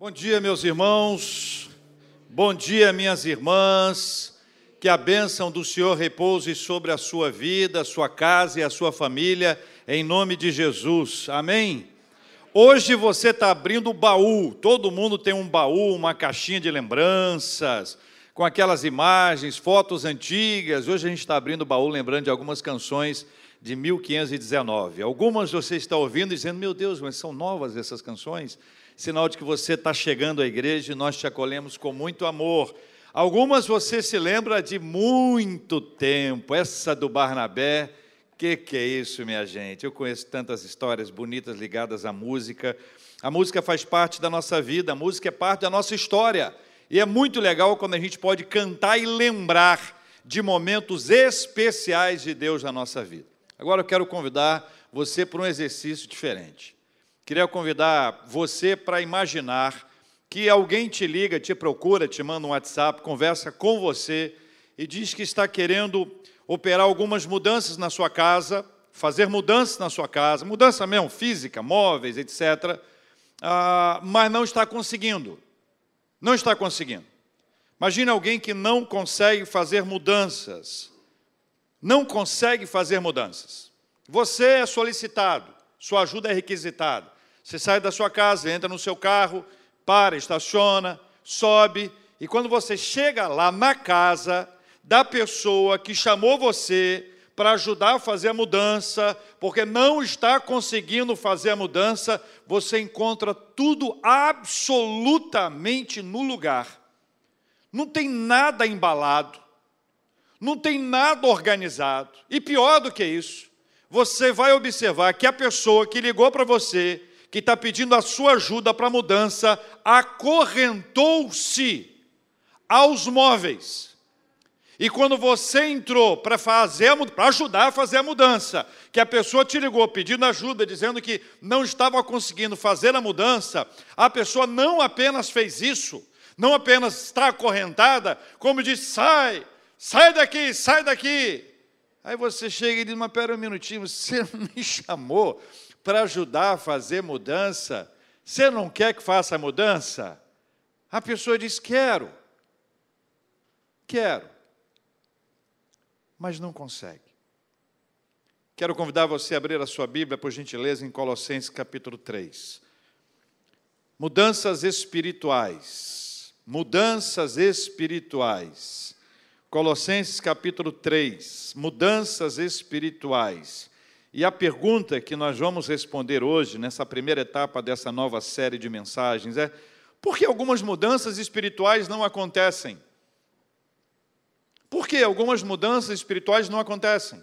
Bom dia, meus irmãos. Bom dia, minhas irmãs. Que a bênção do Senhor repouse sobre a sua vida, a sua casa e a sua família, em nome de Jesus. Amém. Hoje você está abrindo o baú. Todo mundo tem um baú, uma caixinha de lembranças, com aquelas imagens, fotos antigas. Hoje a gente está abrindo o baú, lembrando de algumas canções de 1519. Algumas você está ouvindo dizendo: Meu Deus, mas são novas essas canções sinal de que você está chegando à igreja e nós te acolhemos com muito amor. Algumas você se lembra de muito tempo, essa do Barnabé, que que é isso, minha gente? Eu conheço tantas histórias bonitas ligadas à música. A música faz parte da nossa vida, a música é parte da nossa história. E é muito legal quando a gente pode cantar e lembrar de momentos especiais de Deus na nossa vida. Agora eu quero convidar você para um exercício diferente. Queria convidar você para imaginar que alguém te liga, te procura, te manda um WhatsApp, conversa com você e diz que está querendo operar algumas mudanças na sua casa, fazer mudanças na sua casa, mudança mesmo física, móveis, etc., ah, mas não está conseguindo. Não está conseguindo. Imagine alguém que não consegue fazer mudanças. Não consegue fazer mudanças. Você é solicitado, sua ajuda é requisitada. Você sai da sua casa, entra no seu carro, para, estaciona, sobe, e quando você chega lá na casa da pessoa que chamou você para ajudar a fazer a mudança, porque não está conseguindo fazer a mudança, você encontra tudo absolutamente no lugar. Não tem nada embalado, não tem nada organizado. E pior do que isso, você vai observar que a pessoa que ligou para você que está pedindo a sua ajuda para a mudança, acorrentou-se aos móveis. E quando você entrou para fazer para ajudar a fazer a mudança, que a pessoa te ligou pedindo ajuda, dizendo que não estava conseguindo fazer a mudança, a pessoa não apenas fez isso, não apenas está acorrentada, como diz: sai, sai daqui, sai daqui. Aí você chega e diz: Mas pera um minutinho, você me chamou para ajudar a fazer mudança. Você não quer que faça mudança? A pessoa diz: Quero. Quero. Mas não consegue. Quero convidar você a abrir a sua Bíblia, por gentileza, em Colossenses capítulo 3. Mudanças espirituais. Mudanças espirituais. Colossenses capítulo 3. Mudanças espirituais. E a pergunta que nós vamos responder hoje, nessa primeira etapa dessa nova série de mensagens, é: por que algumas mudanças espirituais não acontecem? Por que algumas mudanças espirituais não acontecem?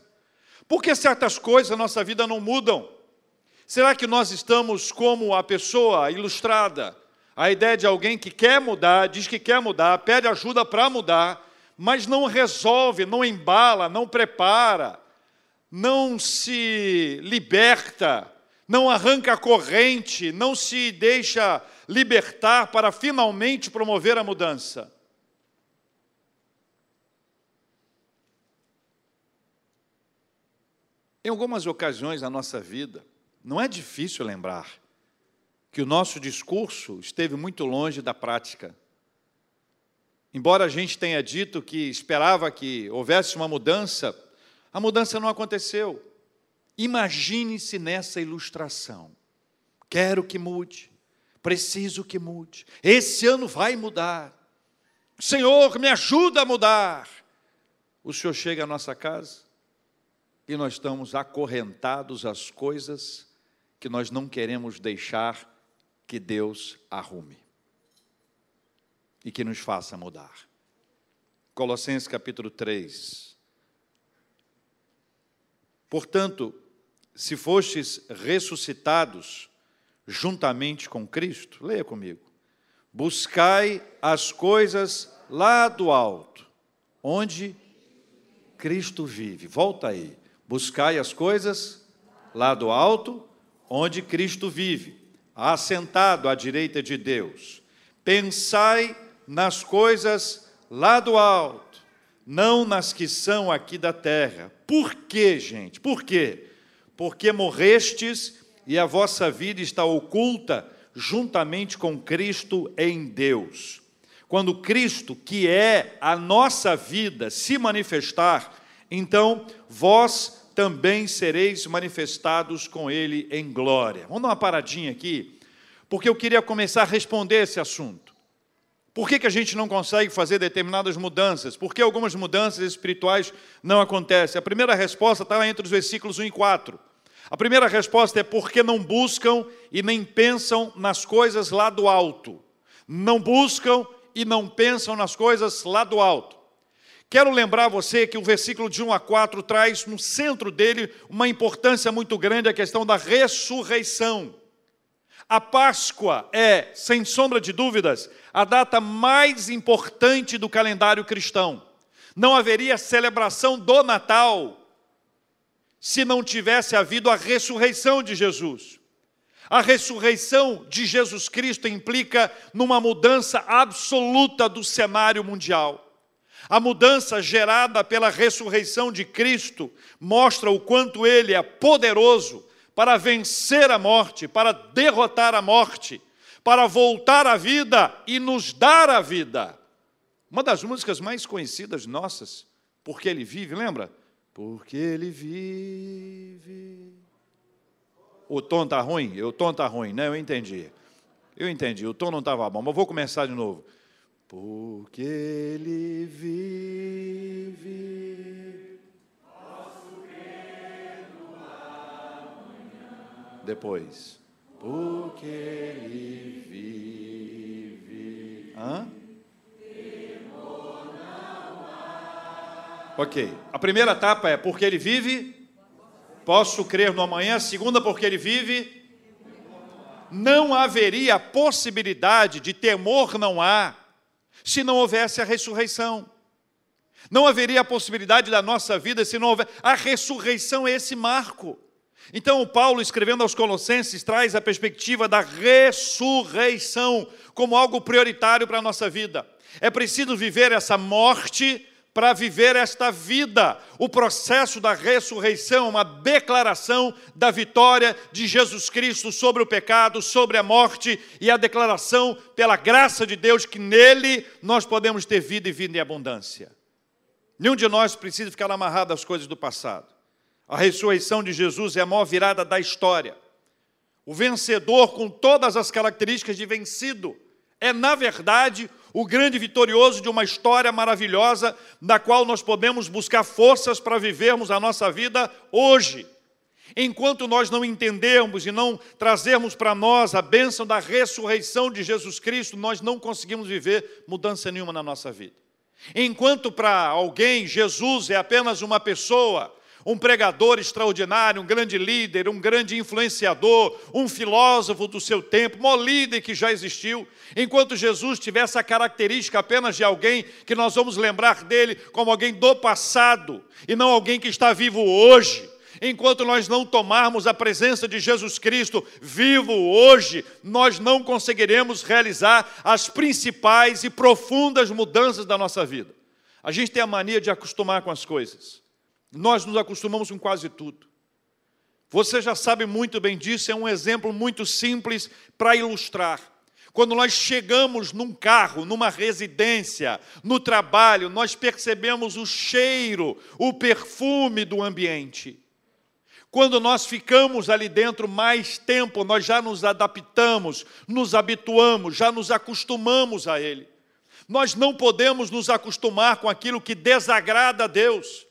Por que certas coisas na nossa vida não mudam? Será que nós estamos como a pessoa ilustrada? A ideia de alguém que quer mudar, diz que quer mudar, pede ajuda para mudar, mas não resolve, não embala, não prepara, não se liberta, não arranca a corrente, não se deixa libertar para finalmente promover a mudança. Em algumas ocasiões na nossa vida, não é difícil lembrar que o nosso discurso esteve muito longe da prática. Embora a gente tenha dito que esperava que houvesse uma mudança, a mudança não aconteceu. Imagine-se nessa ilustração. Quero que mude, preciso que mude. Esse ano vai mudar. Senhor, me ajuda a mudar. O Senhor chega à nossa casa e nós estamos acorrentados às coisas que nós não queremos deixar que Deus arrume e que nos faça mudar. Colossenses capítulo 3, Portanto, se fostes ressuscitados juntamente com Cristo, leia comigo. Buscai as coisas lá do alto, onde Cristo vive. Volta aí. Buscai as coisas lá do alto, onde Cristo vive, assentado à direita de Deus. Pensai nas coisas lá do alto não nas que são aqui da terra. Por quê, gente? Por quê? Porque morrestes e a vossa vida está oculta juntamente com Cristo em Deus. Quando Cristo, que é a nossa vida, se manifestar, então vós também sereis manifestados com Ele em glória. Vamos dar uma paradinha aqui, porque eu queria começar a responder esse assunto. Por que, que a gente não consegue fazer determinadas mudanças? Por que algumas mudanças espirituais não acontecem? A primeira resposta está entre os versículos 1 e 4. A primeira resposta é porque não buscam e nem pensam nas coisas lá do alto. Não buscam e não pensam nas coisas lá do alto. Quero lembrar você que o versículo de 1 a 4 traz no centro dele uma importância muito grande a questão da ressurreição. A Páscoa é, sem sombra de dúvidas, a data mais importante do calendário cristão. Não haveria celebração do Natal se não tivesse havido a ressurreição de Jesus. A ressurreição de Jesus Cristo implica numa mudança absoluta do cenário mundial. A mudança gerada pela ressurreição de Cristo mostra o quanto ele é poderoso para vencer a morte, para derrotar a morte, para voltar à vida e nos dar a vida. Uma das músicas mais conhecidas nossas, porque ele vive, lembra? Porque ele vive. O tom está ruim? O tom está ruim, né? Eu entendi. Eu entendi, o tom não estava bom, mas vou começar de novo. Porque ele vive depois. Porque ele vive. Hã? Ok. A primeira etapa é porque ele vive. Posso crer no amanhã. A segunda, porque ele vive. Não haveria possibilidade de temor, não há, se não houvesse a ressurreição. Não haveria a possibilidade da nossa vida se não houver. A ressurreição é esse marco. Então, Paulo, escrevendo aos Colossenses, traz a perspectiva da ressurreição como algo prioritário para a nossa vida. É preciso viver essa morte para viver esta vida. O processo da ressurreição, é uma declaração da vitória de Jesus Cristo sobre o pecado, sobre a morte e a declaração pela graça de Deus que nele nós podemos ter vida e vida em abundância. Nenhum de nós precisa ficar amarrado às coisas do passado. A ressurreição de Jesus é a maior virada da história. O vencedor, com todas as características de vencido, é, na verdade, o grande vitorioso de uma história maravilhosa, da qual nós podemos buscar forças para vivermos a nossa vida hoje. Enquanto nós não entendermos e não trazermos para nós a bênção da ressurreição de Jesus Cristo, nós não conseguimos viver mudança nenhuma na nossa vida. Enquanto para alguém Jesus é apenas uma pessoa, um pregador extraordinário, um grande líder, um grande influenciador, um filósofo do seu tempo, um líder que já existiu. Enquanto Jesus tivesse a característica apenas de alguém que nós vamos lembrar dele como alguém do passado e não alguém que está vivo hoje. Enquanto nós não tomarmos a presença de Jesus Cristo vivo hoje, nós não conseguiremos realizar as principais e profundas mudanças da nossa vida. A gente tem a mania de acostumar com as coisas. Nós nos acostumamos com quase tudo. Você já sabe muito bem disso, é um exemplo muito simples para ilustrar. Quando nós chegamos num carro, numa residência, no trabalho, nós percebemos o cheiro, o perfume do ambiente. Quando nós ficamos ali dentro mais tempo, nós já nos adaptamos, nos habituamos, já nos acostumamos a ele. Nós não podemos nos acostumar com aquilo que desagrada a Deus.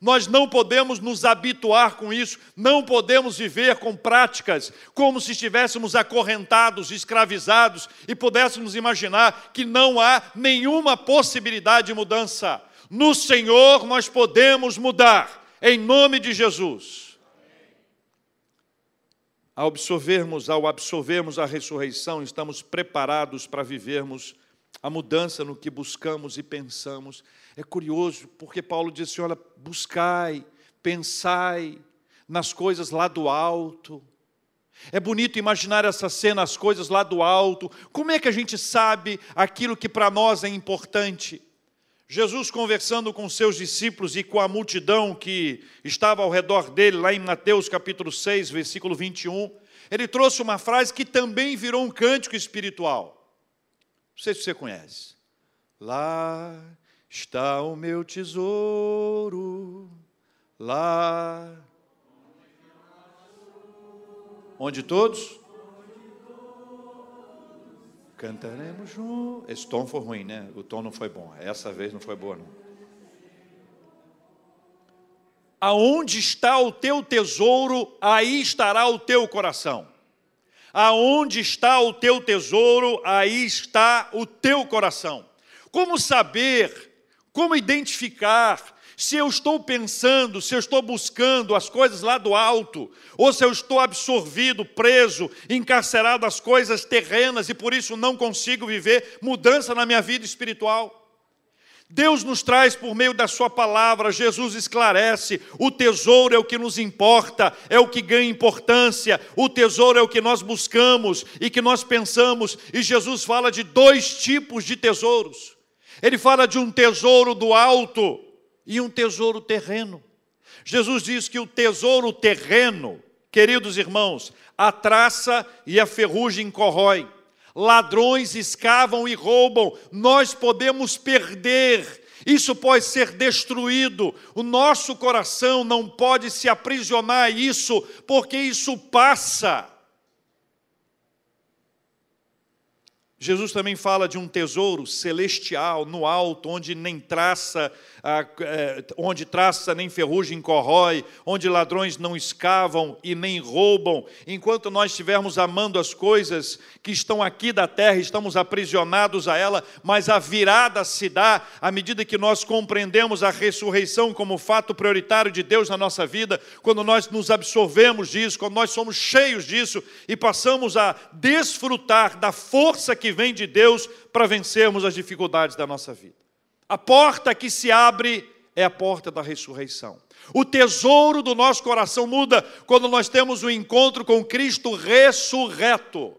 Nós não podemos nos habituar com isso, não podemos viver com práticas como se estivéssemos acorrentados, escravizados e pudéssemos imaginar que não há nenhuma possibilidade de mudança. No Senhor nós podemos mudar, em nome de Jesus. Ao absorvermos, ao absorvermos a ressurreição, estamos preparados para vivermos a mudança no que buscamos e pensamos. É curioso, porque Paulo disse: olha, buscai, pensai nas coisas lá do alto. É bonito imaginar essa cena, as coisas lá do alto. Como é que a gente sabe aquilo que para nós é importante? Jesus conversando com seus discípulos e com a multidão que estava ao redor dele, lá em Mateus capítulo 6, versículo 21, ele trouxe uma frase que também virou um cântico espiritual. Não sei se você conhece. Lá está o meu tesouro, lá. Onde todos? Cantaremos juntos. Esse tom foi ruim, né? O tom não foi bom. Essa vez não foi boa, não. Aonde está o teu tesouro, aí estará o teu coração. Aonde está o teu tesouro, aí está o teu coração. Como saber, como identificar se eu estou pensando, se eu estou buscando as coisas lá do alto, ou se eu estou absorvido, preso, encarcerado às coisas terrenas e por isso não consigo viver mudança na minha vida espiritual. Deus nos traz por meio da Sua palavra, Jesus esclarece: o tesouro é o que nos importa, é o que ganha importância, o tesouro é o que nós buscamos e que nós pensamos, e Jesus fala de dois tipos de tesouros. Ele fala de um tesouro do alto e um tesouro terreno. Jesus diz que o tesouro terreno, queridos irmãos, a traça e a ferrugem corrói ladrões escavam e roubam, nós podemos perder, isso pode ser destruído, o nosso coração não pode se aprisionar a isso, porque isso passa. Jesus também fala de um tesouro celestial no alto, onde nem traça onde traça nem ferrugem corrói, onde ladrões não escavam e nem roubam. Enquanto nós estivermos amando as coisas que estão aqui da terra, estamos aprisionados a ela, mas a virada se dá à medida que nós compreendemos a ressurreição como fato prioritário de Deus na nossa vida, quando nós nos absorvemos disso, quando nós somos cheios disso e passamos a desfrutar da força que vem de Deus para vencermos as dificuldades da nossa vida. A porta que se abre é a porta da ressurreição. O tesouro do nosso coração muda quando nós temos o um encontro com Cristo ressurreto.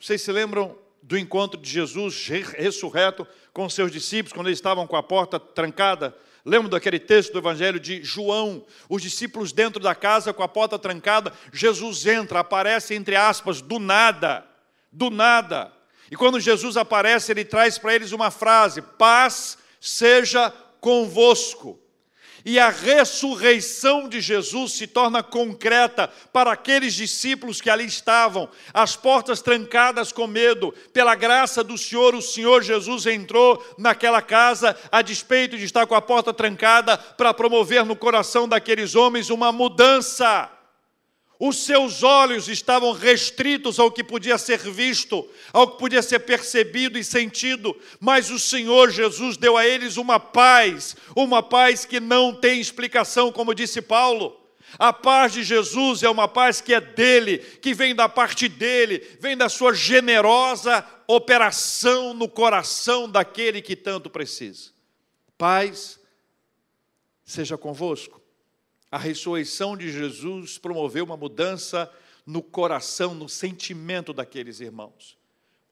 Vocês se lembram do encontro de Jesus ressurreto com seus discípulos, quando eles estavam com a porta trancada? Lembram daquele texto do Evangelho de João? Os discípulos dentro da casa com a porta trancada, Jesus entra, aparece entre aspas, do nada, do nada. E quando Jesus aparece, ele traz para eles uma frase: paz seja convosco. E a ressurreição de Jesus se torna concreta para aqueles discípulos que ali estavam, as portas trancadas com medo. Pela graça do Senhor, o Senhor Jesus entrou naquela casa, a despeito de estar com a porta trancada, para promover no coração daqueles homens uma mudança. Os seus olhos estavam restritos ao que podia ser visto, ao que podia ser percebido e sentido, mas o Senhor Jesus deu a eles uma paz, uma paz que não tem explicação, como disse Paulo. A paz de Jesus é uma paz que é dele, que vem da parte dele, vem da sua generosa operação no coração daquele que tanto precisa. Paz seja convosco. A ressurreição de Jesus promoveu uma mudança no coração, no sentimento daqueles irmãos.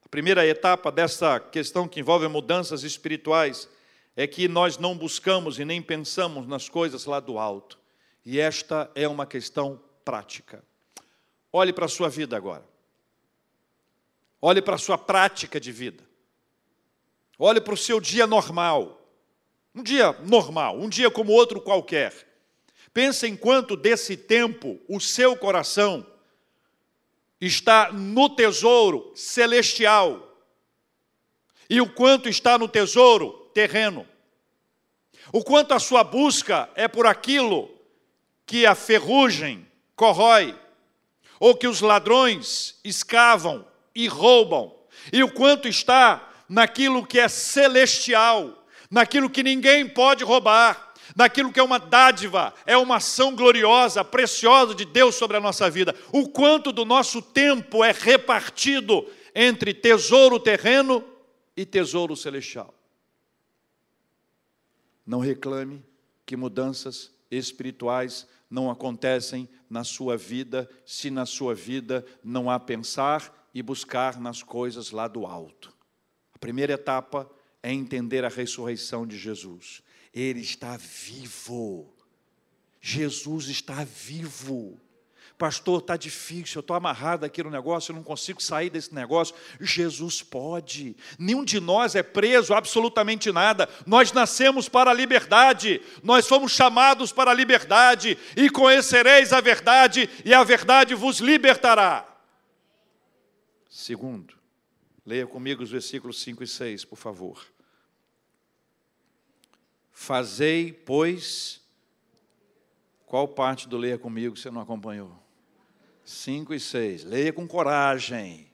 A primeira etapa dessa questão que envolve mudanças espirituais é que nós não buscamos e nem pensamos nas coisas lá do alto. E esta é uma questão prática. Olhe para a sua vida agora. Olhe para a sua prática de vida. Olhe para o seu dia normal. Um dia normal, um dia como outro qualquer. Pensa em quanto desse tempo o seu coração está no tesouro celestial e o quanto está no tesouro terreno. O quanto a sua busca é por aquilo que a ferrugem corrói, ou que os ladrões escavam e roubam, e o quanto está naquilo que é celestial, naquilo que ninguém pode roubar, naquilo que é uma dádiva, é uma ação gloriosa, preciosa de Deus sobre a nossa vida. O quanto do nosso tempo é repartido entre tesouro terreno e tesouro celestial. Não reclame que mudanças espirituais não acontecem na sua vida se na sua vida não há pensar e buscar nas coisas lá do alto. A primeira etapa é entender a ressurreição de Jesus. Ele está vivo. Jesus está vivo. Pastor, está difícil, eu estou amarrado aqui no negócio, eu não consigo sair desse negócio. Jesus pode. Nenhum de nós é preso absolutamente nada. Nós nascemos para a liberdade, nós fomos chamados para a liberdade, e conhecereis a verdade, e a verdade vos libertará. Segundo, leia comigo os versículos 5 e 6, por favor. Fazei, pois, qual parte do leia comigo você não acompanhou? 5 e 6. Leia com coragem.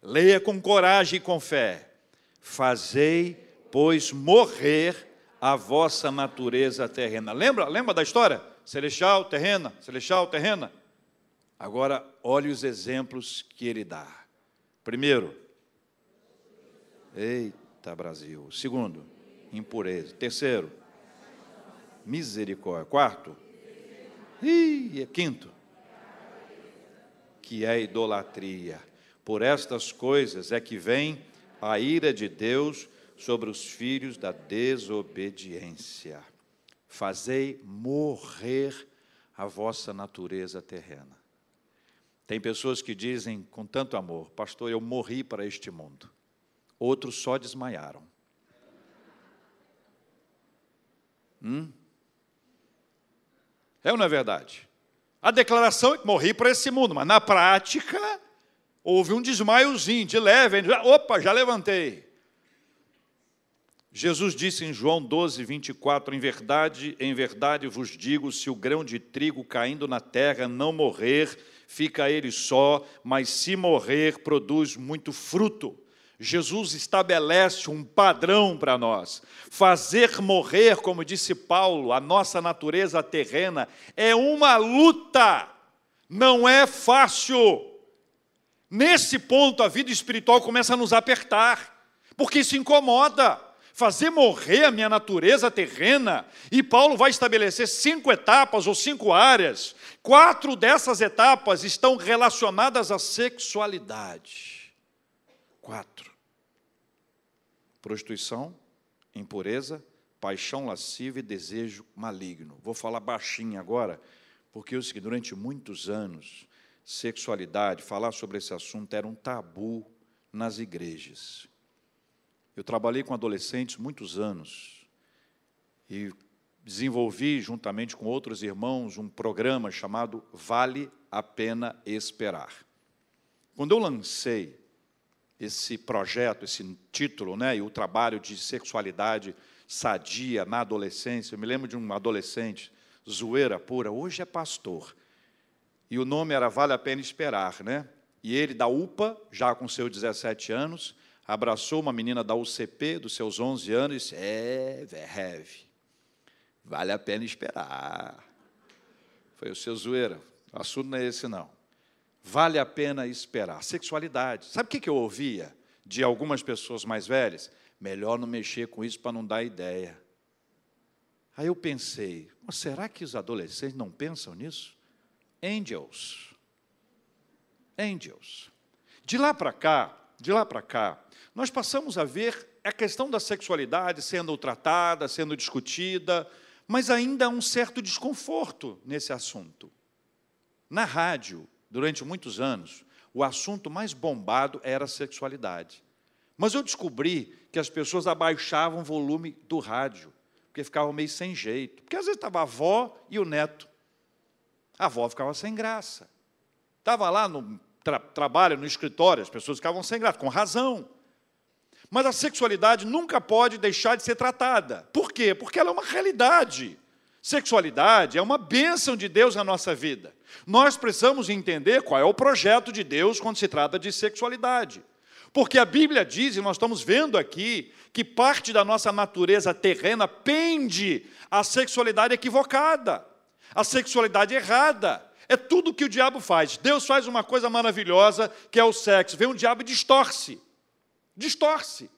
Leia com coragem e com fé. Fazei, pois, morrer a vossa natureza terrena. Lembra? Lembra da história? Celestial, terrena, celestial, terrena. Agora, olhe os exemplos que ele dá. Primeiro, eita Brasil. Segundo, impureza. Terceiro, misericórdia. Quarto, e quinto, que é idolatria. Por estas coisas é que vem a ira de Deus sobre os filhos da desobediência. Fazei morrer a vossa natureza terrena. Tem pessoas que dizem com tanto amor, pastor, eu morri para este mundo. Outros só desmaiaram. Hum? É ou não é verdade? A declaração é que morri para esse mundo, mas na prática houve um desmaiozinho de leve. Opa, já levantei. Jesus disse em João 12, 24: Em verdade, em verdade vos digo: se o grão de trigo caindo na terra não morrer, fica ele só, mas se morrer, produz muito fruto. Jesus estabelece um padrão para nós. Fazer morrer, como disse Paulo, a nossa natureza terrena é uma luta, não é fácil. Nesse ponto, a vida espiritual começa a nos apertar, porque isso incomoda. Fazer morrer a minha natureza terrena, e Paulo vai estabelecer cinco etapas ou cinco áreas. Quatro dessas etapas estão relacionadas à sexualidade. Quatro: prostituição, impureza, paixão lasciva e desejo maligno. Vou falar baixinho agora, porque eu sei que durante muitos anos, sexualidade, falar sobre esse assunto era um tabu nas igrejas. Eu trabalhei com adolescentes muitos anos e desenvolvi, juntamente com outros irmãos, um programa chamado Vale a Pena Esperar. Quando eu lancei esse projeto, esse título, né, e o trabalho de sexualidade sadia na adolescência. Eu me lembro de um adolescente, zoeira pura, hoje é pastor. E o nome era Vale a Pena Esperar, né? E ele, da UPA, já com seus 17 anos, abraçou uma menina da UCP, dos seus 11 anos, e disse: É, heavy, vale a pena esperar. Foi o seu zoeira, o assunto não é esse, não. Vale a pena esperar. Sexualidade. Sabe o que eu ouvia de algumas pessoas mais velhas? Melhor não mexer com isso para não dar ideia. Aí eu pensei, será que os adolescentes não pensam nisso? Angels. Angels. De lá para cá, de lá para cá, nós passamos a ver a questão da sexualidade sendo tratada, sendo discutida, mas ainda há um certo desconforto nesse assunto. Na rádio, durante muitos anos, o assunto mais bombado era a sexualidade. Mas eu descobri que as pessoas abaixavam o volume do rádio, porque ficavam meio sem jeito. Porque às vezes estava a avó e o neto. A avó ficava sem graça. Estava lá no tra trabalho, no escritório, as pessoas ficavam sem graça, com razão. Mas a sexualidade nunca pode deixar de ser tratada. Por quê? Porque ela é uma realidade. Sexualidade é uma bênção de Deus na nossa vida. Nós precisamos entender qual é o projeto de Deus quando se trata de sexualidade. Porque a Bíblia diz, e nós estamos vendo aqui, que parte da nossa natureza terrena pende à sexualidade equivocada, à sexualidade errada. É tudo que o diabo faz. Deus faz uma coisa maravilhosa, que é o sexo. Vem o diabo e distorce. Distorce.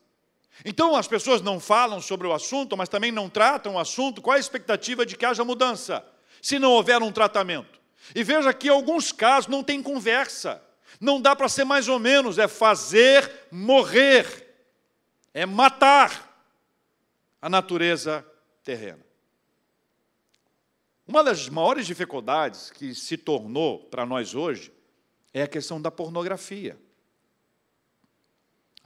Então as pessoas não falam sobre o assunto, mas também não tratam o assunto. Qual a expectativa de que haja mudança, se não houver um tratamento? E veja que em alguns casos não tem conversa. Não dá para ser mais ou menos, é fazer morrer, é matar a natureza terrena. Uma das maiores dificuldades que se tornou para nós hoje é a questão da pornografia.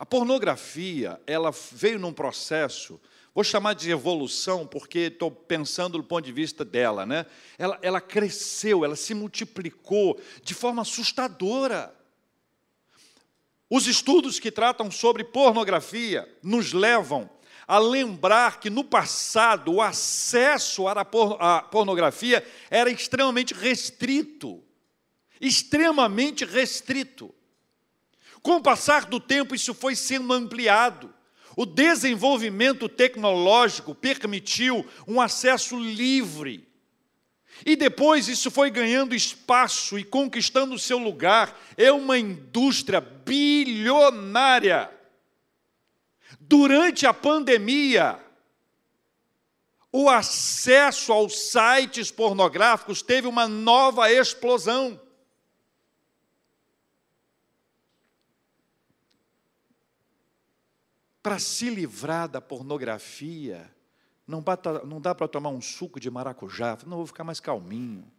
A pornografia, ela veio num processo, vou chamar de evolução, porque estou pensando do ponto de vista dela, né? Ela, ela cresceu, ela se multiplicou de forma assustadora. Os estudos que tratam sobre pornografia nos levam a lembrar que no passado o acesso à pornografia era extremamente restrito. Extremamente restrito. Com o passar do tempo, isso foi sendo ampliado. O desenvolvimento tecnológico permitiu um acesso livre. E depois isso foi ganhando espaço e conquistando seu lugar. É uma indústria bilionária Durante a pandemia, o acesso aos sites pornográficos teve uma nova explosão. Para se livrar da pornografia, não, não dá para tomar um suco de maracujá, não vou ficar mais calminho.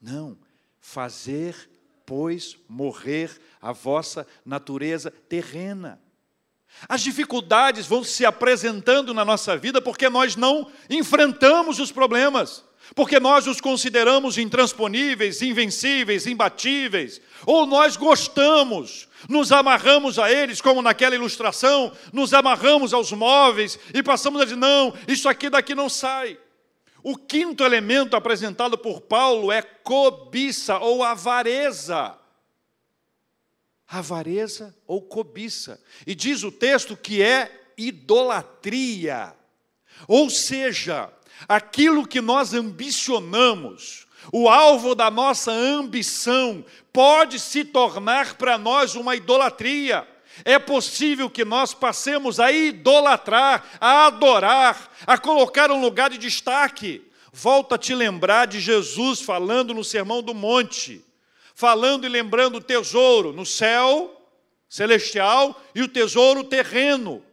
Não, fazer, pois, morrer a vossa natureza terrena. As dificuldades vão se apresentando na nossa vida porque nós não enfrentamos os problemas, porque nós os consideramos intransponíveis, invencíveis, imbatíveis, ou nós gostamos, nos amarramos a eles, como naquela ilustração, nos amarramos aos móveis e passamos a dizer: não, isso aqui daqui não sai. O quinto elemento apresentado por Paulo é cobiça ou avareza avareza ou cobiça. E diz o texto que é idolatria. Ou seja, aquilo que nós ambicionamos, o alvo da nossa ambição, pode se tornar para nós uma idolatria. É possível que nós passemos a idolatrar, a adorar, a colocar um lugar de destaque. Volta a te lembrar de Jesus falando no Sermão do Monte falando e lembrando o tesouro no céu celestial e o tesouro terreno.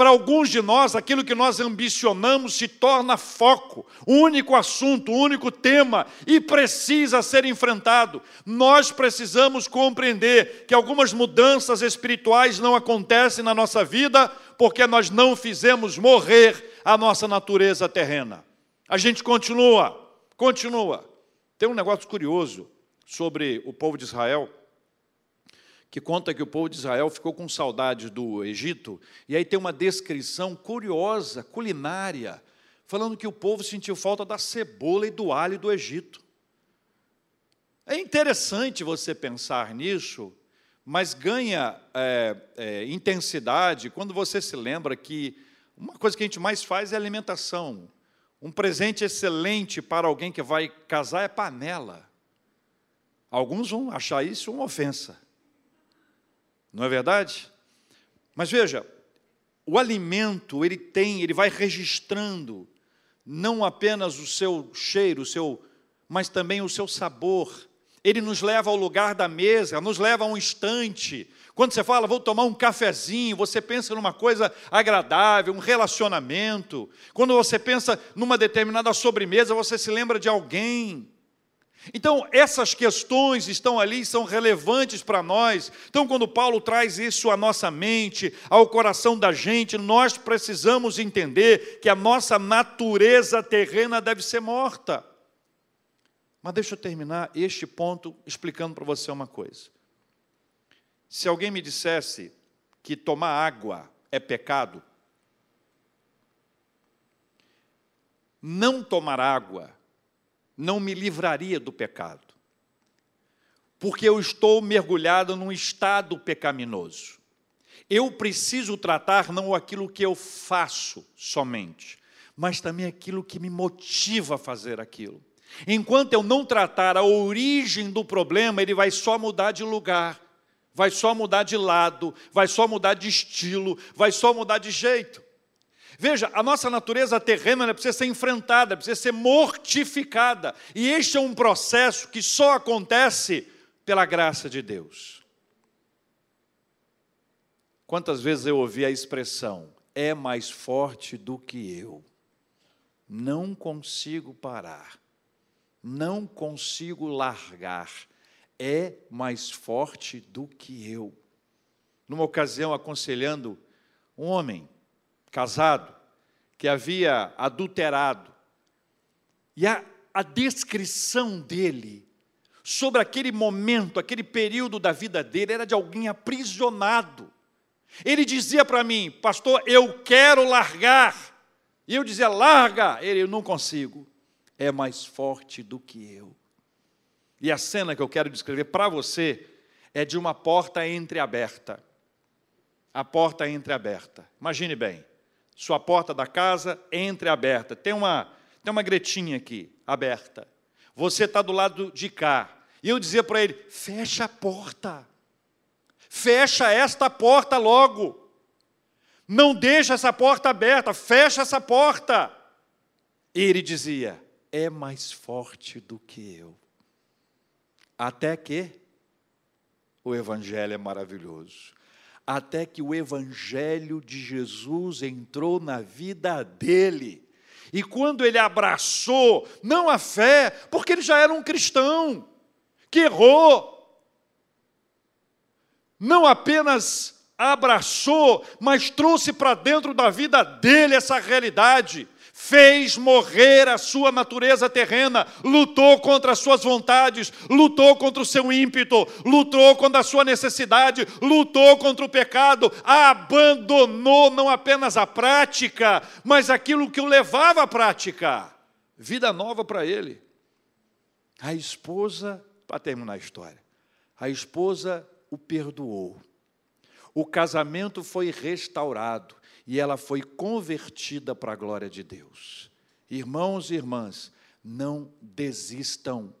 Para alguns de nós, aquilo que nós ambicionamos se torna foco, único assunto, único tema e precisa ser enfrentado. Nós precisamos compreender que algumas mudanças espirituais não acontecem na nossa vida porque nós não fizemos morrer a nossa natureza terrena. A gente continua, continua. Tem um negócio curioso sobre o povo de Israel, que conta que o povo de Israel ficou com saudade do Egito, e aí tem uma descrição curiosa, culinária, falando que o povo sentiu falta da cebola e do alho do Egito. É interessante você pensar nisso, mas ganha é, é, intensidade quando você se lembra que uma coisa que a gente mais faz é alimentação. Um presente excelente para alguém que vai casar é panela. Alguns vão achar isso uma ofensa. Não é verdade? Mas veja, o alimento, ele tem, ele vai registrando não apenas o seu cheiro, o seu, mas também o seu sabor. Ele nos leva ao lugar da mesa, nos leva a um instante. Quando você fala, vou tomar um cafezinho, você pensa numa coisa agradável, um relacionamento. Quando você pensa numa determinada sobremesa, você se lembra de alguém. Então, essas questões estão ali, são relevantes para nós. Então, quando Paulo traz isso à nossa mente, ao coração da gente, nós precisamos entender que a nossa natureza terrena deve ser morta. Mas deixa eu terminar este ponto explicando para você uma coisa. Se alguém me dissesse que tomar água é pecado, não tomar água não me livraria do pecado, porque eu estou mergulhado num estado pecaminoso. Eu preciso tratar não aquilo que eu faço somente, mas também aquilo que me motiva a fazer aquilo. Enquanto eu não tratar a origem do problema, ele vai só mudar de lugar, vai só mudar de lado, vai só mudar de estilo, vai só mudar de jeito. Veja, a nossa natureza terrena precisa ser enfrentada, precisa ser mortificada. E este é um processo que só acontece pela graça de Deus. Quantas vezes eu ouvi a expressão, é mais forte do que eu, não consigo parar. não consigo largar, é mais forte do que eu. Numa ocasião, aconselhando um homem casado que havia adulterado, e a, a descrição dele sobre aquele momento, aquele período da vida dele, era de alguém aprisionado. Ele dizia para mim, pastor, eu quero largar. E eu dizia, larga. Ele, eu não consigo. É mais forte do que eu. E a cena que eu quero descrever para você é de uma porta entreaberta. A porta entreaberta. Imagine bem, sua porta da casa entreaberta. Tem uma, tem uma gretinha aqui, aberta. Você está do lado de cá. E eu dizia para ele: fecha a porta. Fecha esta porta logo. Não deixa essa porta aberta, fecha essa porta. E ele dizia: é mais forte do que eu. Até que o Evangelho é maravilhoso. Até que o Evangelho de Jesus entrou na vida dele. E quando ele abraçou, não a fé, porque ele já era um cristão, que errou, não apenas abraçou, mas trouxe para dentro da vida dele essa realidade fez morrer a sua natureza terrena, lutou contra as suas vontades, lutou contra o seu ímpeto, lutou contra a sua necessidade, lutou contra o pecado, abandonou não apenas a prática, mas aquilo que o levava à prática. Vida nova para ele. A esposa, para terminar a história, a esposa o perdoou. O casamento foi restaurado e ela foi convertida para a glória de Deus. Irmãos e irmãs, não desistam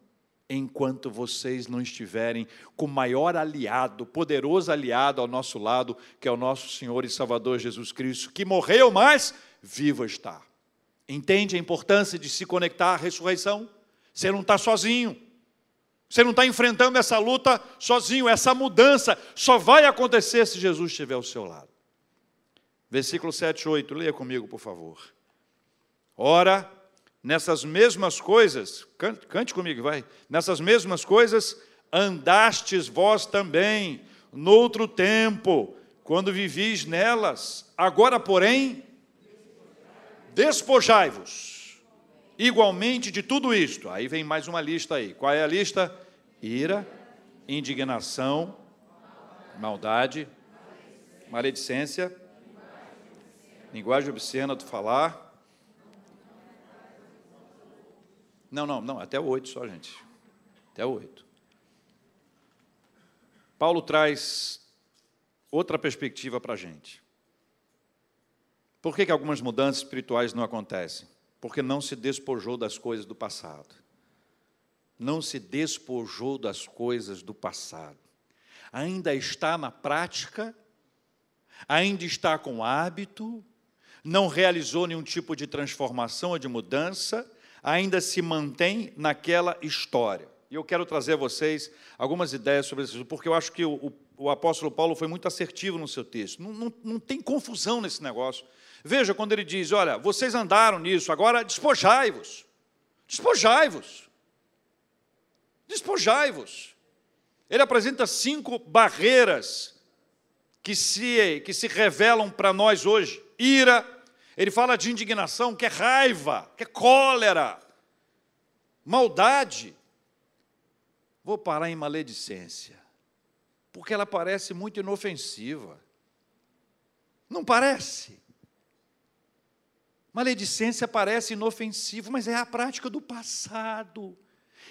enquanto vocês não estiverem com o maior aliado, poderoso aliado ao nosso lado, que é o nosso Senhor e Salvador Jesus Cristo, que morreu, mas vivo está. Entende a importância de se conectar à ressurreição? Você não está sozinho. Você não está enfrentando essa luta sozinho. Essa mudança só vai acontecer se Jesus estiver ao seu lado. Versículo 7 8, leia comigo, por favor. Ora, nessas mesmas coisas, cante, cante comigo, vai. Nessas mesmas coisas andastes vós também, noutro tempo, quando vivis nelas. Agora, porém, despojai-vos igualmente de tudo isto. Aí vem mais uma lista aí. Qual é a lista? Ira, indignação, maldade, maledicência, Linguagem obscena do falar. Não, não, não, até o 8 só, gente. Até o 8. Paulo traz outra perspectiva para a gente. Por que, que algumas mudanças espirituais não acontecem? Porque não se despojou das coisas do passado. Não se despojou das coisas do passado. Ainda está na prática, ainda está com hábito, não realizou nenhum tipo de transformação ou de mudança, ainda se mantém naquela história. E eu quero trazer a vocês algumas ideias sobre isso, porque eu acho que o, o, apóstolo Paulo foi muito assertivo no seu texto. Não, não, não tem confusão nesse negócio. Veja quando ele diz: Olha, vocês andaram nisso, agora despojai-vos. Despojai-vos. Despojai-vos. Ele apresenta cinco barreiras que se, que se revelam para nós hoje ira, ele fala de indignação, que é raiva, que é cólera, maldade. Vou parar em maledicência, porque ela parece muito inofensiva. Não parece? Maledicência parece inofensivo, mas é a prática do passado.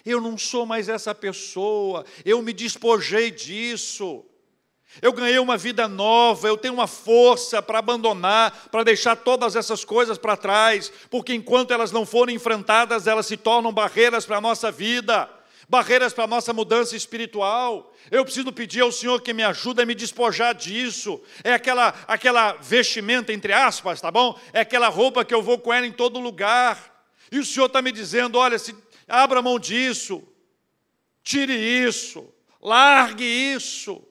Eu não sou mais essa pessoa, eu me despojei disso. Eu ganhei uma vida nova, eu tenho uma força para abandonar, para deixar todas essas coisas para trás, porque enquanto elas não forem enfrentadas, elas se tornam barreiras para a nossa vida, barreiras para a nossa mudança espiritual. Eu preciso pedir ao Senhor que me ajude a me despojar disso. É aquela, aquela vestimenta, entre aspas, tá bom? É aquela roupa que eu vou com ela em todo lugar. E o Senhor está me dizendo: olha, se, abra mão disso, tire isso, largue isso.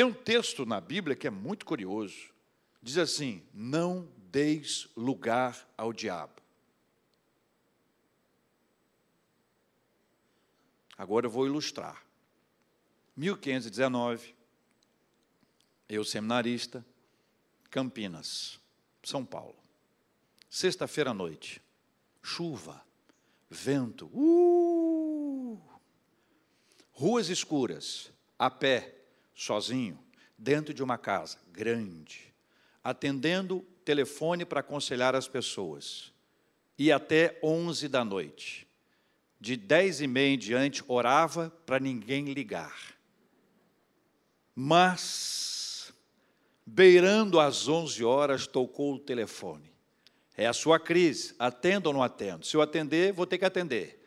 Tem um texto na Bíblia que é muito curioso. Diz assim: Não deis lugar ao diabo. Agora eu vou ilustrar. 1519, eu seminarista, Campinas, São Paulo. Sexta-feira à noite, chuva, vento, uh, ruas escuras, a pé, sozinho, dentro de uma casa grande, atendendo telefone para aconselhar as pessoas, e até 11 da noite. De dez e meia em diante, orava para ninguém ligar. Mas, beirando às 11 horas, tocou o telefone. É a sua crise, atendo ou não atendo? Se eu atender, vou ter que atender.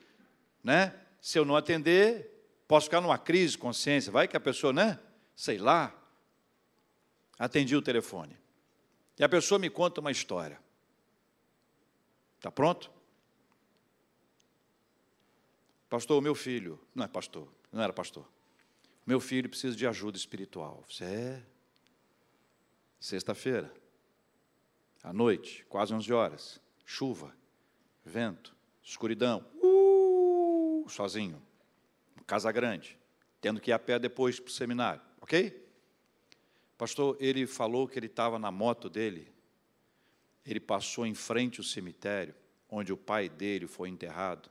Né? Se eu não atender, posso ficar numa crise de consciência. Vai que a pessoa, né? Sei lá. Atendi o telefone. E a pessoa me conta uma história. Está pronto? Pastor, meu filho, não é pastor, não era pastor. Meu filho precisa de ajuda espiritual. Você é? Sexta-feira, à noite, quase 11 horas, chuva, vento, escuridão, uh, sozinho, casa grande, tendo que ir a pé depois para o seminário, ok? Pastor, ele falou que ele estava na moto dele, ele passou em frente ao cemitério, onde o pai dele foi enterrado.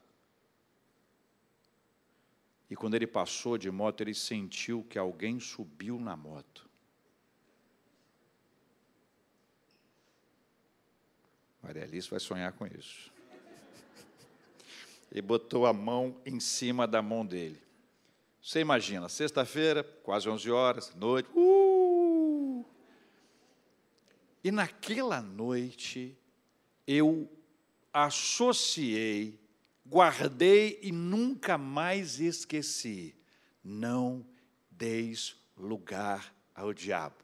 E quando ele passou de moto, ele sentiu que alguém subiu na moto. Maria Alice vai sonhar com isso. E botou a mão em cima da mão dele. Você imagina, sexta-feira, quase 11 horas, noite. Uh! E naquela noite, eu associei, guardei e nunca mais esqueci. Não deis lugar ao diabo.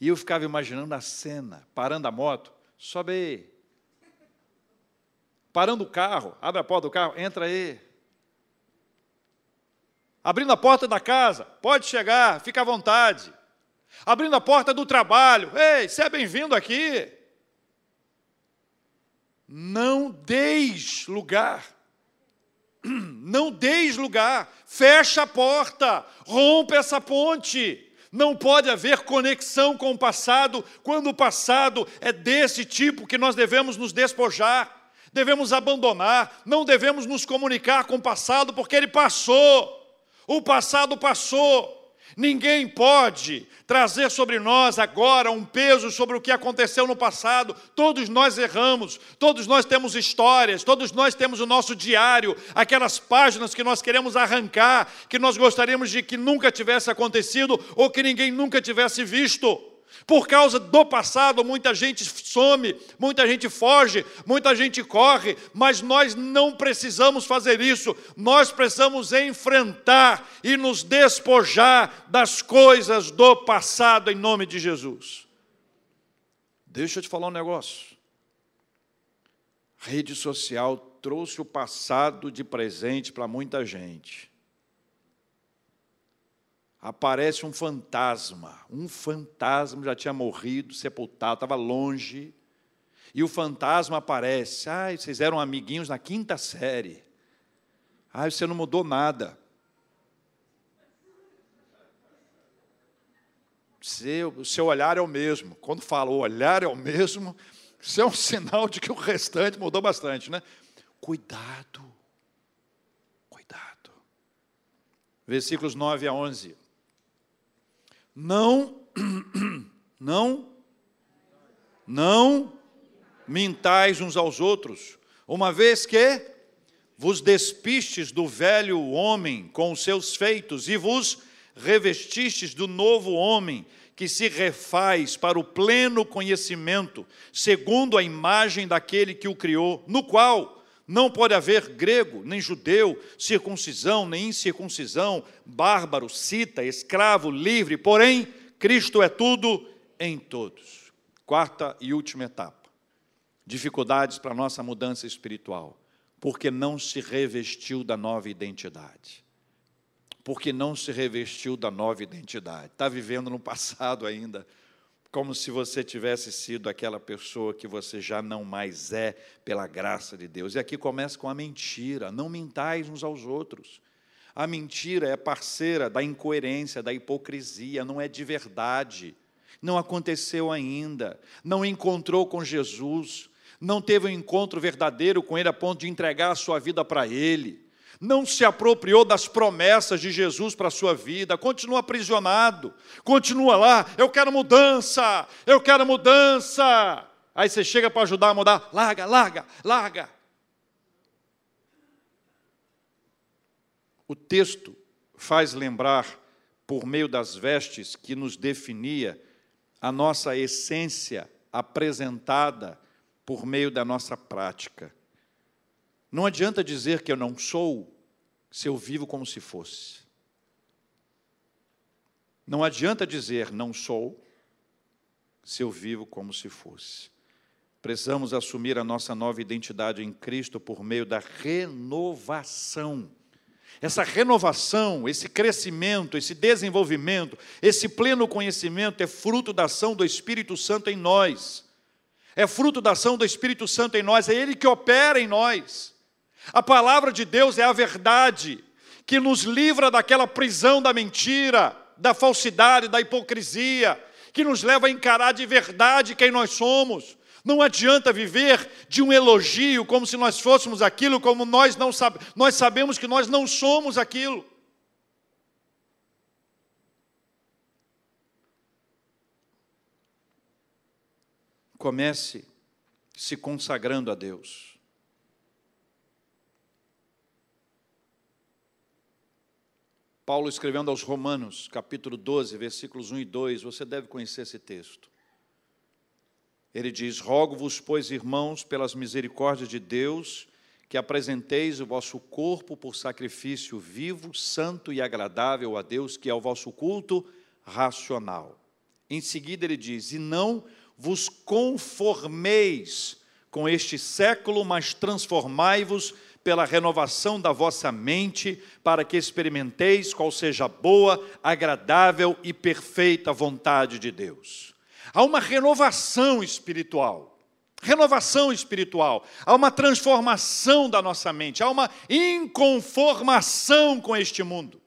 E eu ficava imaginando a cena, parando a moto, sobe aí. Parando o carro, abre a porta do carro, entra aí. Abrindo a porta da casa, pode chegar, fica à vontade. Abrindo a porta do trabalho, ei, você é bem-vindo aqui. Não deis lugar. Não deis lugar. Fecha a porta, rompe essa ponte. Não pode haver conexão com o passado, quando o passado é desse tipo que nós devemos nos despojar, devemos abandonar, não devemos nos comunicar com o passado, porque ele passou, o passado passou. Ninguém pode trazer sobre nós agora um peso sobre o que aconteceu no passado. Todos nós erramos, todos nós temos histórias, todos nós temos o nosso diário, aquelas páginas que nós queremos arrancar, que nós gostaríamos de que nunca tivesse acontecido ou que ninguém nunca tivesse visto. Por causa do passado, muita gente some, muita gente foge, muita gente corre, mas nós não precisamos fazer isso. Nós precisamos enfrentar e nos despojar das coisas do passado em nome de Jesus. Deixa eu te falar um negócio. rede social trouxe o passado de presente para muita gente aparece um fantasma. Um fantasma já tinha morrido, sepultado, estava longe. E o fantasma aparece. Ai, vocês eram amiguinhos na quinta série. Ai, você não mudou nada. Seu, o seu olhar é o mesmo. Quando fala o olhar é o mesmo, isso é um sinal de que o restante mudou bastante, né? Cuidado. Cuidado. Versículos 9 a 11 não, não, não mintais uns aos outros, uma vez que vos despistes do velho homem com os seus feitos e vos revestistes do novo homem, que se refaz para o pleno conhecimento, segundo a imagem daquele que o criou, no qual não pode haver grego, nem judeu, circuncisão, nem incircuncisão, bárbaro, cita, escravo, livre, porém, Cristo é tudo em todos. Quarta e última etapa. Dificuldades para a nossa mudança espiritual, porque não se revestiu da nova identidade. Porque não se revestiu da nova identidade. Está vivendo no passado ainda como se você tivesse sido aquela pessoa que você já não mais é pela graça de Deus. E aqui começa com a mentira: não mintais uns aos outros. A mentira é parceira da incoerência, da hipocrisia, não é de verdade. Não aconteceu ainda, não encontrou com Jesus, não teve um encontro verdadeiro com Ele a ponto de entregar a sua vida para Ele, não se apropriou das promessas de Jesus para a sua vida, continua aprisionado, continua lá, eu quero mudança, eu quero mudança. Aí você chega para ajudar a mudar, larga, larga, larga. O texto faz lembrar, por meio das vestes que nos definia, a nossa essência apresentada por meio da nossa prática. Não adianta dizer que eu não sou se eu vivo como se fosse. Não adianta dizer não sou se eu vivo como se fosse. Precisamos assumir a nossa nova identidade em Cristo por meio da renovação. Essa renovação, esse crescimento, esse desenvolvimento, esse pleno conhecimento é fruto da ação do Espírito Santo em nós é fruto da ação do Espírito Santo em nós, é Ele que opera em nós. A palavra de Deus é a verdade que nos livra daquela prisão da mentira, da falsidade, da hipocrisia, que nos leva a encarar de verdade quem nós somos. Não adianta viver de um elogio como se nós fôssemos aquilo, como nós não sabemos, nós sabemos que nós não somos aquilo. Comece se consagrando a Deus. Paulo escrevendo aos Romanos, capítulo 12, versículos 1 e 2, você deve conhecer esse texto. Ele diz: Rogo-vos, pois, irmãos, pelas misericórdias de Deus, que apresenteis o vosso corpo por sacrifício vivo, santo e agradável a Deus, que é o vosso culto racional. Em seguida ele diz: E não vos conformeis com este século, mas transformai-vos pela renovação da vossa mente, para que experimenteis qual seja a boa, agradável e perfeita vontade de Deus. Há uma renovação espiritual. Renovação espiritual, há uma transformação da nossa mente, há uma inconformação com este mundo.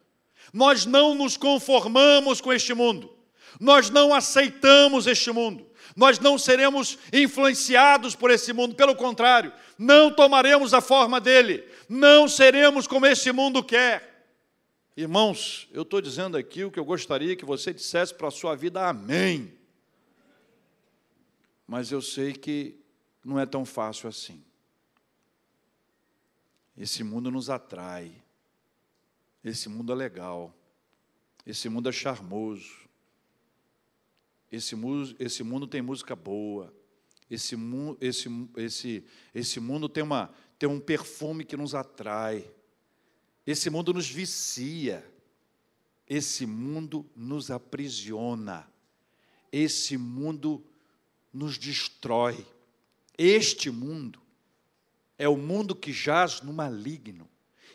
Nós não nos conformamos com este mundo, nós não aceitamos este mundo, nós não seremos influenciados por esse mundo, pelo contrário, não tomaremos a forma dele, não seremos como esse mundo quer. Irmãos, eu estou dizendo aqui o que eu gostaria que você dissesse para a sua vida, amém. Mas eu sei que não é tão fácil assim. Esse mundo nos atrai, esse mundo é legal, esse mundo é charmoso, esse, esse mundo tem música boa. Esse, esse, esse, esse mundo tem, uma, tem um perfume que nos atrai. Esse mundo nos vicia. Esse mundo nos aprisiona. Esse mundo nos destrói. Este mundo é o mundo que jaz no maligno,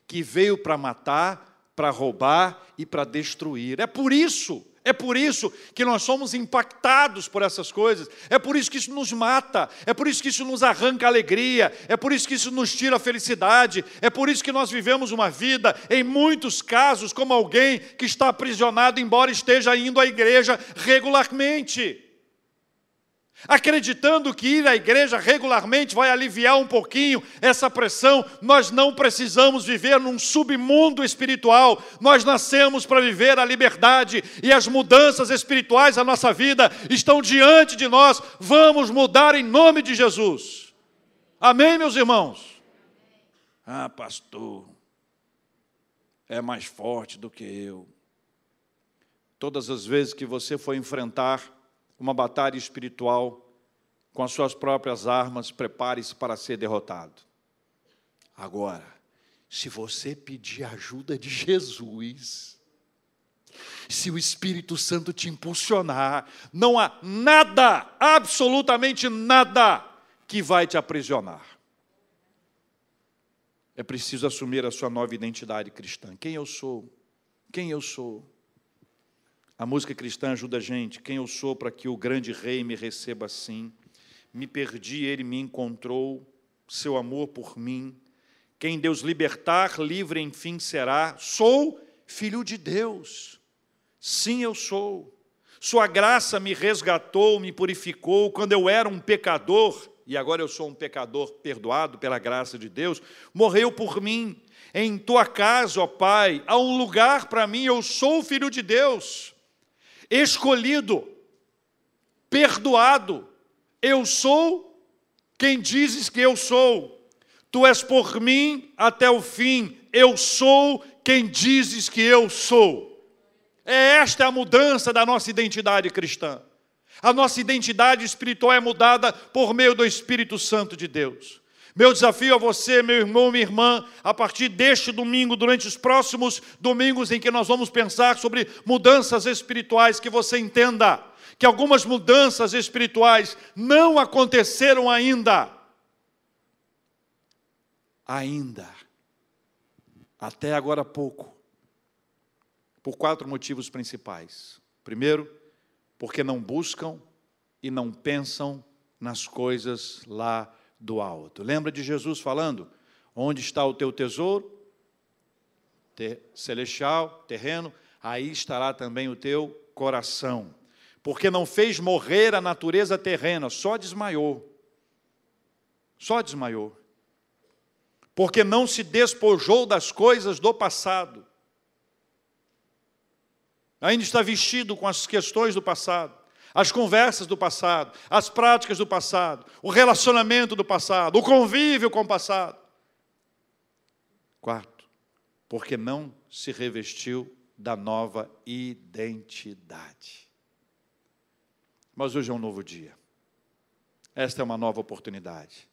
que veio para matar, para roubar e para destruir. É por isso é por isso que nós somos impactados por essas coisas, é por isso que isso nos mata, é por isso que isso nos arranca alegria, é por isso que isso nos tira a felicidade, é por isso que nós vivemos uma vida, em muitos casos, como alguém que está aprisionado, embora esteja indo à igreja regularmente acreditando que ir à igreja regularmente vai aliviar um pouquinho essa pressão. Nós não precisamos viver num submundo espiritual, nós nascemos para viver a liberdade e as mudanças espirituais da nossa vida estão diante de nós. Vamos mudar em nome de Jesus. Amém, meus irmãos? Ah, pastor, é mais forte do que eu. Todas as vezes que você for enfrentar uma batalha espiritual com as suas próprias armas, prepare-se para ser derrotado. Agora, se você pedir ajuda de Jesus, se o Espírito Santo te impulsionar, não há nada, absolutamente nada, que vai te aprisionar. É preciso assumir a sua nova identidade cristã. Quem eu sou? Quem eu sou? A música cristã ajuda a gente. Quem eu sou para que o grande rei me receba assim? Me perdi, ele me encontrou, seu amor por mim. Quem Deus libertar, livre enfim será. Sou filho de Deus. Sim, eu sou. Sua graça me resgatou, me purificou. Quando eu era um pecador, e agora eu sou um pecador perdoado pela graça de Deus, morreu por mim. Em tua casa, ó Pai, há um lugar para mim, eu sou filho de Deus, escolhido, perdoado, eu sou quem dizes que eu sou. Tu és por mim até o fim, eu sou quem dizes que eu sou. É esta a mudança da nossa identidade cristã. A nossa identidade espiritual é mudada por meio do Espírito Santo de Deus. Meu desafio a você, meu irmão, minha irmã, a partir deste domingo, durante os próximos domingos em que nós vamos pensar sobre mudanças espirituais, que você entenda que algumas mudanças espirituais não aconteceram ainda. Ainda. Até agora há pouco. Por quatro motivos principais. Primeiro, porque não buscam e não pensam nas coisas lá do alto. Lembra de Jesus falando: Onde está o teu tesouro? Ter, celestial, terreno, aí estará também o teu coração. Porque não fez morrer a natureza terrena, só desmaiou. Só desmaiou. Porque não se despojou das coisas do passado. Ainda está vestido com as questões do passado as conversas do passado, as práticas do passado, o relacionamento do passado, o convívio com o passado. Quarto, porque não se revestiu da nova identidade. Mas hoje é um novo dia. Esta é uma nova oportunidade.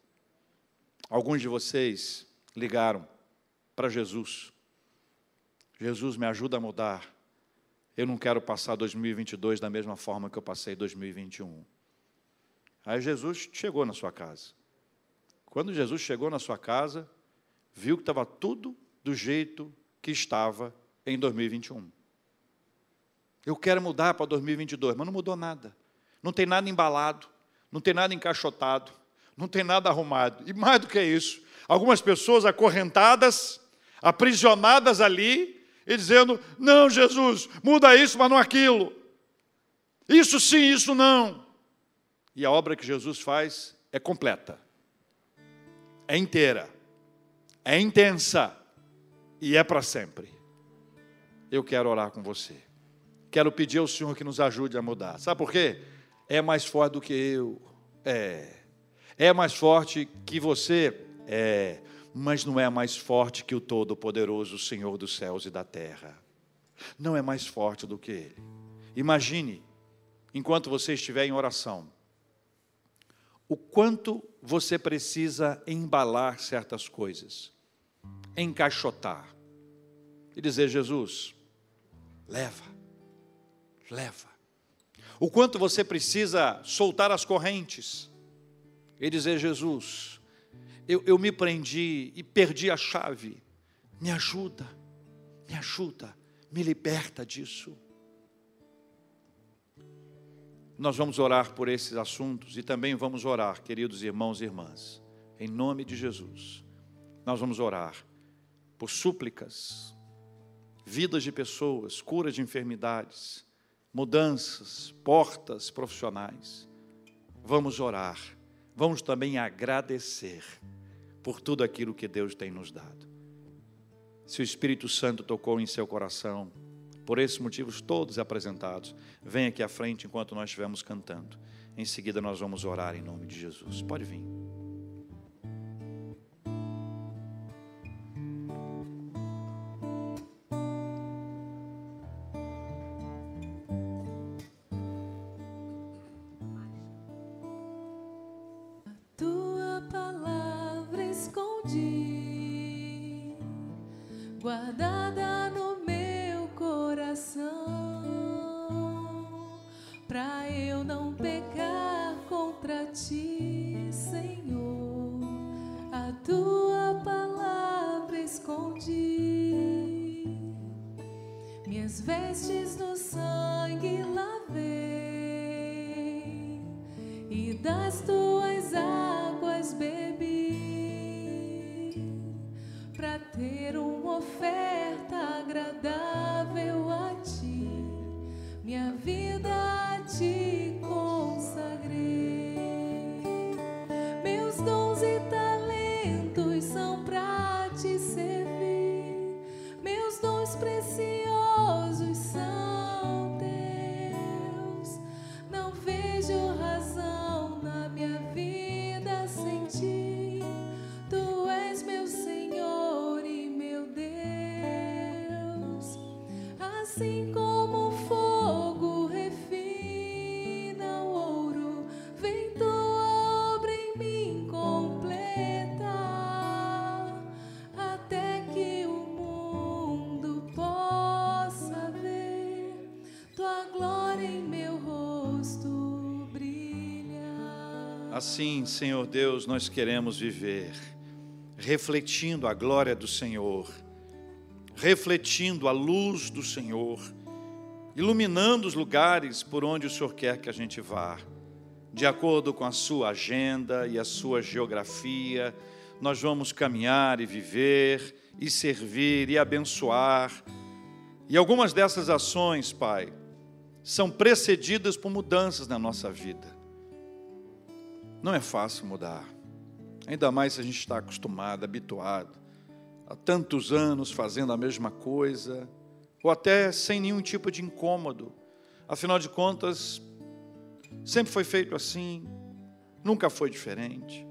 Alguns de vocês ligaram para Jesus. Jesus me ajuda a mudar. Eu não quero passar 2022 da mesma forma que eu passei 2021. Aí Jesus chegou na sua casa. Quando Jesus chegou na sua casa, viu que estava tudo do jeito que estava em 2021. Eu quero mudar para 2022, mas não mudou nada. Não tem nada embalado, não tem nada encaixotado, não tem nada arrumado. E mais do que isso, algumas pessoas acorrentadas, aprisionadas ali, e dizendo: Não, Jesus, muda isso, mas não aquilo. Isso sim, isso não. E a obra que Jesus faz é completa, é inteira, é intensa e é para sempre. Eu quero orar com você. Quero pedir ao Senhor que nos ajude a mudar. Sabe por quê? É mais forte do que eu. É. É mais forte que você. É mas não é mais forte que o Todo-Poderoso Senhor dos céus e da terra. Não é mais forte do que Ele. Imagine, enquanto você estiver em oração, o quanto você precisa embalar certas coisas, encaixotar e dizer: Jesus, leva, leva. O quanto você precisa soltar as correntes e dizer: Jesus, eu, eu me prendi e perdi a chave. Me ajuda, me ajuda, me liberta disso. Nós vamos orar por esses assuntos e também vamos orar, queridos irmãos e irmãs, em nome de Jesus. Nós vamos orar por súplicas, vidas de pessoas, curas de enfermidades, mudanças, portas profissionais. Vamos orar, vamos também agradecer por tudo aquilo que Deus tem nos dado. Se o Espírito Santo tocou em seu coração, por esses motivos todos apresentados, vem aqui à frente enquanto nós estivermos cantando. Em seguida nós vamos orar em nome de Jesus. Pode vir. Assim, Senhor Deus, nós queremos viver refletindo a glória do Senhor, refletindo a luz do Senhor, iluminando os lugares por onde o Senhor quer que a gente vá, de acordo com a sua agenda e a sua geografia, nós vamos caminhar e viver e servir e abençoar. E algumas dessas ações, Pai, são precedidas por mudanças na nossa vida. Não é fácil mudar. Ainda mais se a gente está acostumado, habituado, há tantos anos fazendo a mesma coisa, ou até sem nenhum tipo de incômodo. Afinal de contas, sempre foi feito assim, nunca foi diferente.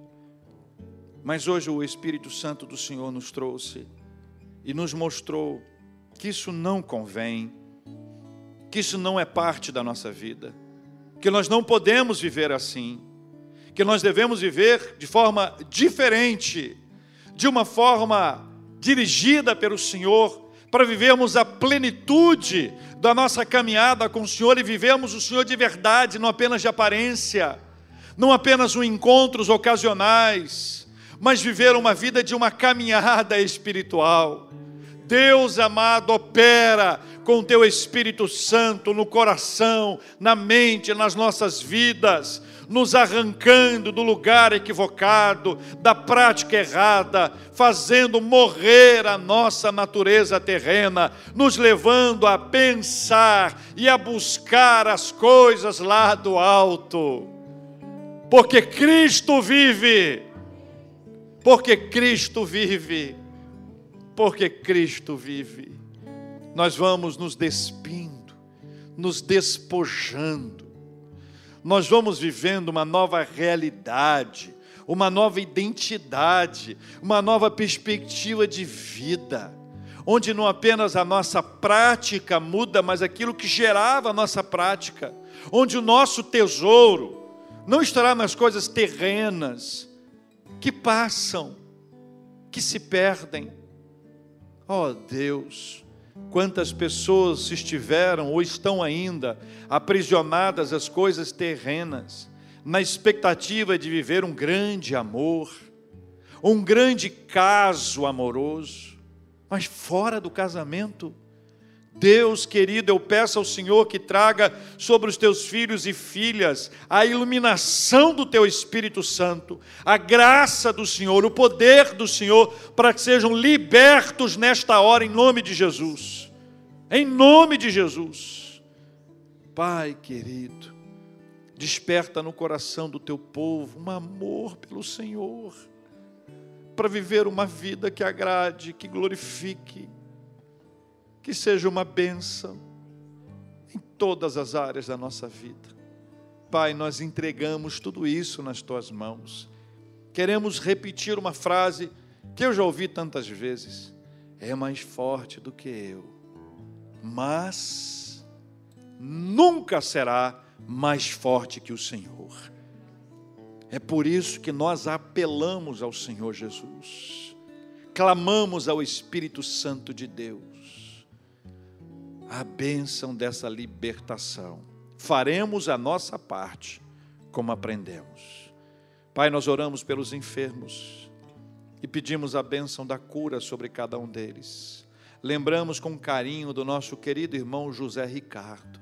Mas hoje o Espírito Santo do Senhor nos trouxe e nos mostrou que isso não convém, que isso não é parte da nossa vida, que nós não podemos viver assim que nós devemos viver de forma diferente, de uma forma dirigida pelo Senhor, para vivermos a plenitude da nossa caminhada com o Senhor e vivemos o Senhor de verdade, não apenas de aparência, não apenas um encontros ocasionais, mas viver uma vida de uma caminhada espiritual. Deus amado, opera com o teu Espírito Santo no coração, na mente, nas nossas vidas nos arrancando do lugar equivocado, da prática errada, fazendo morrer a nossa natureza terrena, nos levando a pensar e a buscar as coisas lá do alto. Porque Cristo vive. Porque Cristo vive. Porque Cristo vive. Nós vamos nos despindo, nos despojando nós vamos vivendo uma nova realidade, uma nova identidade, uma nova perspectiva de vida, onde não apenas a nossa prática muda, mas aquilo que gerava a nossa prática, onde o nosso tesouro não estará nas coisas terrenas que passam, que se perdem. Oh, Deus, Quantas pessoas estiveram ou estão ainda aprisionadas às coisas terrenas, na expectativa de viver um grande amor, um grande caso amoroso, mas fora do casamento, Deus querido, eu peço ao Senhor que traga sobre os teus filhos e filhas a iluminação do teu Espírito Santo, a graça do Senhor, o poder do Senhor, para que sejam libertos nesta hora, em nome de Jesus. Em nome de Jesus. Pai querido, desperta no coração do teu povo um amor pelo Senhor, para viver uma vida que agrade, que glorifique que seja uma bênção em todas as áreas da nossa vida. Pai, nós entregamos tudo isso nas tuas mãos. Queremos repetir uma frase que eu já ouvi tantas vezes: é mais forte do que eu, mas nunca será mais forte que o Senhor. É por isso que nós apelamos ao Senhor Jesus, clamamos ao Espírito Santo de Deus a bênção dessa libertação. Faremos a nossa parte, como aprendemos. Pai, nós oramos pelos enfermos e pedimos a bênção da cura sobre cada um deles. Lembramos com carinho do nosso querido irmão José Ricardo.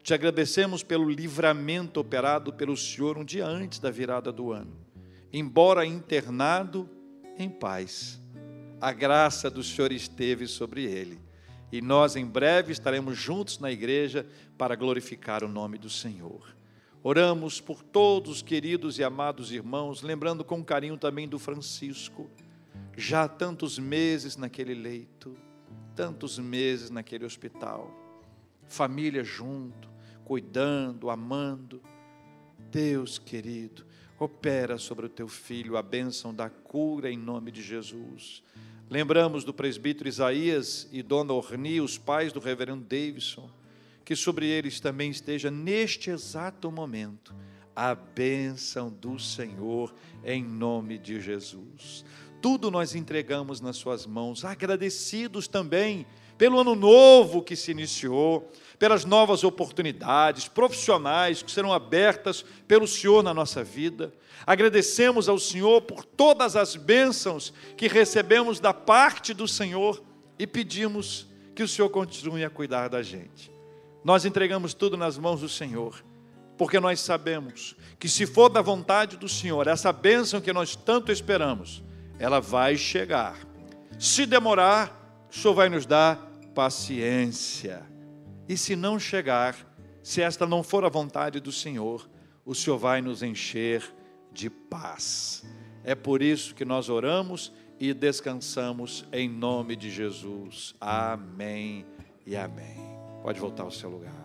Te agradecemos pelo livramento operado pelo Senhor um dia antes da virada do ano. Embora internado, em paz, a graça do Senhor esteve sobre ele e nós em breve estaremos juntos na igreja para glorificar o nome do Senhor. Oramos por todos, queridos e amados irmãos, lembrando com carinho também do Francisco, já há tantos meses naquele leito, tantos meses naquele hospital, família junto, cuidando, amando. Deus querido, opera sobre o teu filho a bênção da cura em nome de Jesus. Lembramos do presbítero Isaías e Dona Orni, os pais do reverendo Davidson, que sobre eles também esteja neste exato momento a bênção do Senhor em nome de Jesus. Tudo nós entregamos nas suas mãos, agradecidos também pelo ano novo que se iniciou, pelas novas oportunidades profissionais que serão abertas pelo Senhor na nossa vida. Agradecemos ao Senhor por todas as bênçãos que recebemos da parte do Senhor e pedimos que o Senhor continue a cuidar da gente. Nós entregamos tudo nas mãos do Senhor, porque nós sabemos que se for da vontade do Senhor, essa bênção que nós tanto esperamos, ela vai chegar. Se demorar, o Senhor vai nos dar paciência. E se não chegar, se esta não for a vontade do Senhor, o Senhor vai nos encher de paz. É por isso que nós oramos e descansamos em nome de Jesus. Amém e amém. Pode voltar ao seu lugar.